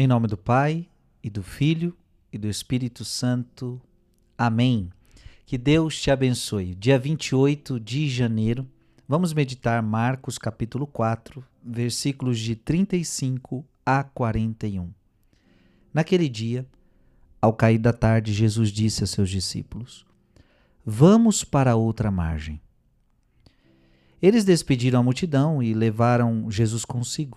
Em nome do Pai, e do Filho, e do Espírito Santo. Amém. Que Deus te abençoe. Dia 28 de janeiro, vamos meditar Marcos capítulo 4, versículos de 35 a 41. Naquele dia, ao cair da tarde, Jesus disse a seus discípulos: Vamos para outra margem. Eles despediram a multidão e levaram Jesus consigo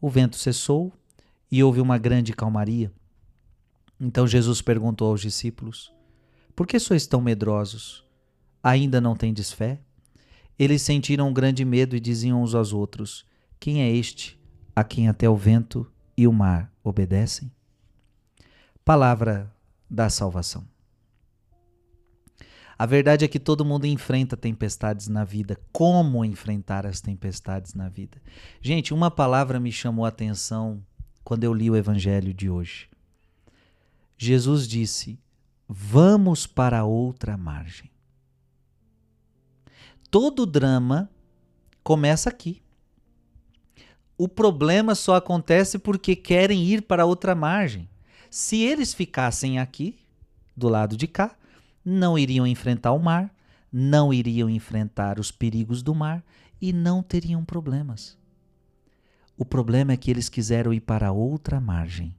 O vento cessou e houve uma grande calmaria. Então Jesus perguntou aos discípulos: Por que sois tão medrosos? Ainda não tendes fé? Eles sentiram um grande medo e diziam uns aos outros: Quem é este a quem até o vento e o mar obedecem? Palavra da salvação. A verdade é que todo mundo enfrenta tempestades na vida. Como enfrentar as tempestades na vida? Gente, uma palavra me chamou a atenção quando eu li o evangelho de hoje. Jesus disse: Vamos para outra margem. Todo drama começa aqui. O problema só acontece porque querem ir para outra margem. Se eles ficassem aqui, do lado de cá, não iriam enfrentar o mar, não iriam enfrentar os perigos do mar e não teriam problemas. O problema é que eles quiseram ir para outra margem.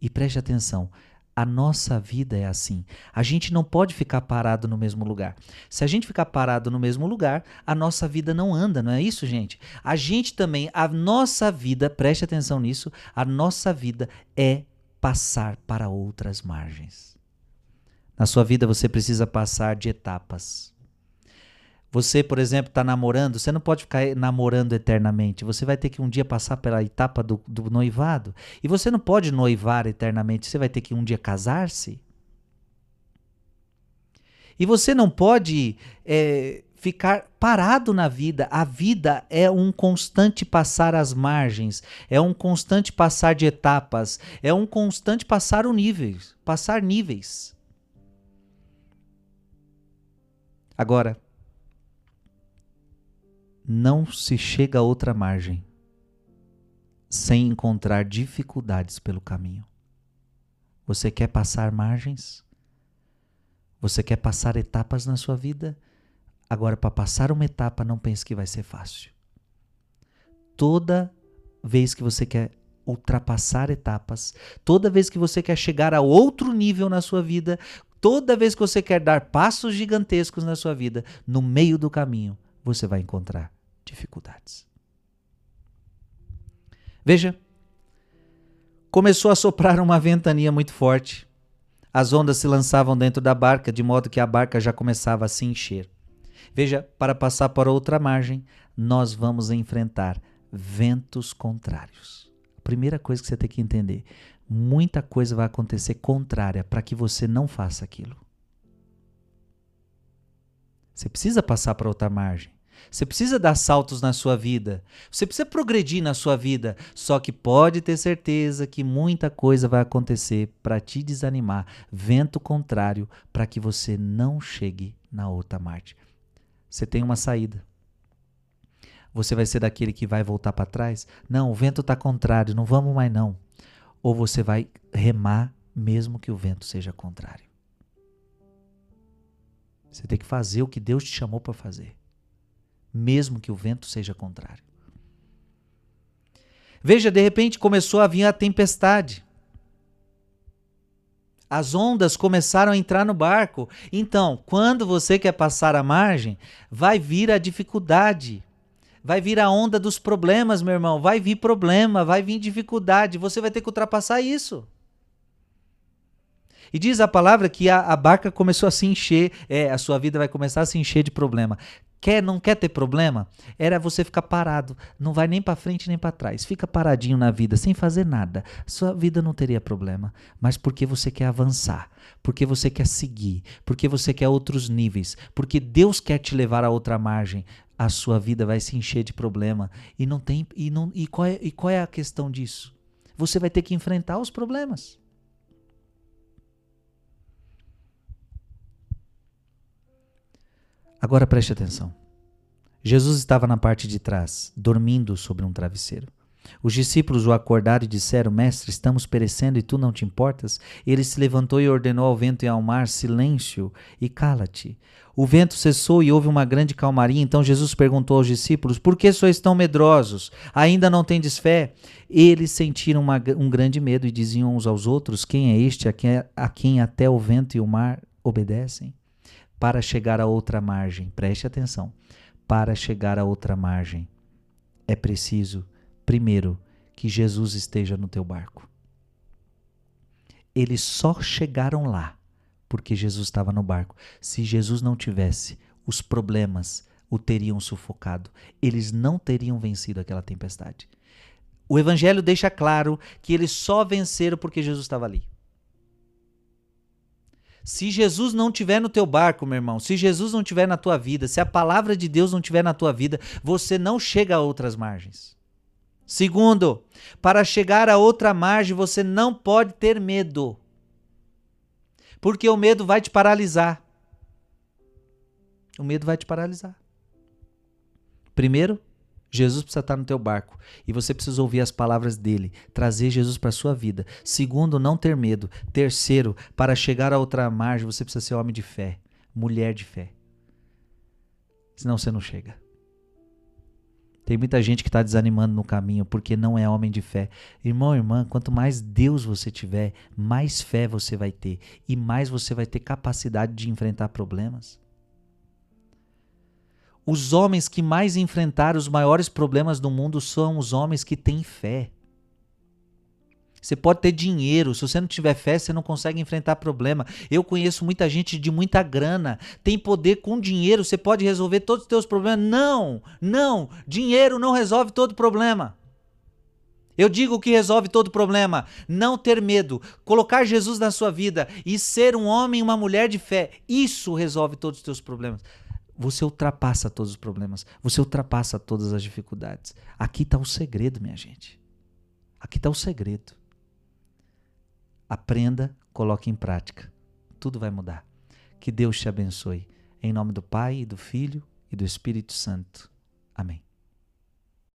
E preste atenção, a nossa vida é assim. A gente não pode ficar parado no mesmo lugar. Se a gente ficar parado no mesmo lugar, a nossa vida não anda, não é isso, gente? A gente também, a nossa vida, preste atenção nisso, a nossa vida é passar para outras margens. Na sua vida você precisa passar de etapas. Você, por exemplo, está namorando, você não pode ficar namorando eternamente. Você vai ter que um dia passar pela etapa do, do noivado. E você não pode noivar eternamente. Você vai ter que um dia casar-se. E você não pode é, ficar parado na vida. A vida é um constante passar as margens, é um constante passar de etapas, é um constante passar o níveis, passar níveis. Agora, não se chega a outra margem sem encontrar dificuldades pelo caminho. Você quer passar margens? Você quer passar etapas na sua vida? Agora, para passar uma etapa, não pense que vai ser fácil. Toda vez que você quer ultrapassar etapas, toda vez que você quer chegar a outro nível na sua vida, Toda vez que você quer dar passos gigantescos na sua vida, no meio do caminho, você vai encontrar dificuldades. Veja, começou a soprar uma ventania muito forte. As ondas se lançavam dentro da barca, de modo que a barca já começava a se encher. Veja, para passar para outra margem, nós vamos enfrentar ventos contrários. Primeira coisa que você tem que entender: muita coisa vai acontecer contrária para que você não faça aquilo. Você precisa passar para outra margem. Você precisa dar saltos na sua vida. Você precisa progredir na sua vida. Só que pode ter certeza que muita coisa vai acontecer para te desanimar. Vento contrário para que você não chegue na outra margem. Você tem uma saída. Você vai ser daquele que vai voltar para trás? Não, o vento está contrário, não vamos mais não ou você vai remar mesmo que o vento seja contrário. Você tem que fazer o que Deus te chamou para fazer, mesmo que o vento seja contrário. Veja, de repente começou a vir a tempestade. As ondas começaram a entrar no barco. Então, quando você quer passar a margem, vai vir a dificuldade. Vai vir a onda dos problemas, meu irmão. Vai vir problema, vai vir dificuldade. Você vai ter que ultrapassar isso. E diz a palavra que a, a barca começou a se encher. É, a sua vida vai começar a se encher de problema. Quer, não quer ter problema? Era você ficar parado, não vai nem para frente nem para trás. Fica paradinho na vida sem fazer nada. Sua vida não teria problema, mas porque você quer avançar, porque você quer seguir, porque você quer outros níveis, porque Deus quer te levar a outra margem, a sua vida vai se encher de problema e não tem e não e qual é, e qual é a questão disso? Você vai ter que enfrentar os problemas. Agora preste atenção. Jesus estava na parte de trás, dormindo sobre um travesseiro. Os discípulos o acordaram e disseram: Mestre, estamos perecendo e tu não te importas? Ele se levantou e ordenou ao vento e ao mar: Silêncio e cala-te. O vento cessou e houve uma grande calmaria. Então Jesus perguntou aos discípulos: Por que sois tão medrosos? Ainda não tendes fé? Eles sentiram uma, um grande medo e diziam uns aos outros: Quem é este a quem, a quem até o vento e o mar obedecem? para chegar a outra margem. Preste atenção. Para chegar a outra margem, é preciso, primeiro, que Jesus esteja no teu barco. Eles só chegaram lá porque Jesus estava no barco. Se Jesus não tivesse, os problemas o teriam sufocado. Eles não teriam vencido aquela tempestade. O evangelho deixa claro que eles só venceram porque Jesus estava ali. Se Jesus não tiver no teu barco, meu irmão, se Jesus não tiver na tua vida, se a palavra de Deus não tiver na tua vida, você não chega a outras margens. Segundo, para chegar a outra margem, você não pode ter medo. Porque o medo vai te paralisar. O medo vai te paralisar. Primeiro, Jesus precisa estar no teu barco e você precisa ouvir as palavras dele, trazer Jesus para sua vida. Segundo, não ter medo. Terceiro, para chegar a outra margem, você precisa ser homem de fé, mulher de fé. Senão você não chega. Tem muita gente que está desanimando no caminho porque não é homem de fé. Irmão, irmã, quanto mais Deus você tiver, mais fé você vai ter e mais você vai ter capacidade de enfrentar problemas. Os homens que mais enfrentaram os maiores problemas do mundo são os homens que têm fé. Você pode ter dinheiro, se você não tiver fé, você não consegue enfrentar problema. Eu conheço muita gente de muita grana, tem poder com dinheiro, você pode resolver todos os teus problemas. Não, não, dinheiro não resolve todo problema. Eu digo que resolve todo problema. Não ter medo, colocar Jesus na sua vida e ser um homem e uma mulher de fé. Isso resolve todos os teus problemas você ultrapassa todos os problemas, você ultrapassa todas as dificuldades. Aqui está o segredo, minha gente. Aqui está o segredo. Aprenda, coloque em prática. Tudo vai mudar. Que Deus te abençoe. Em nome do Pai, e do Filho e do Espírito Santo. Amém.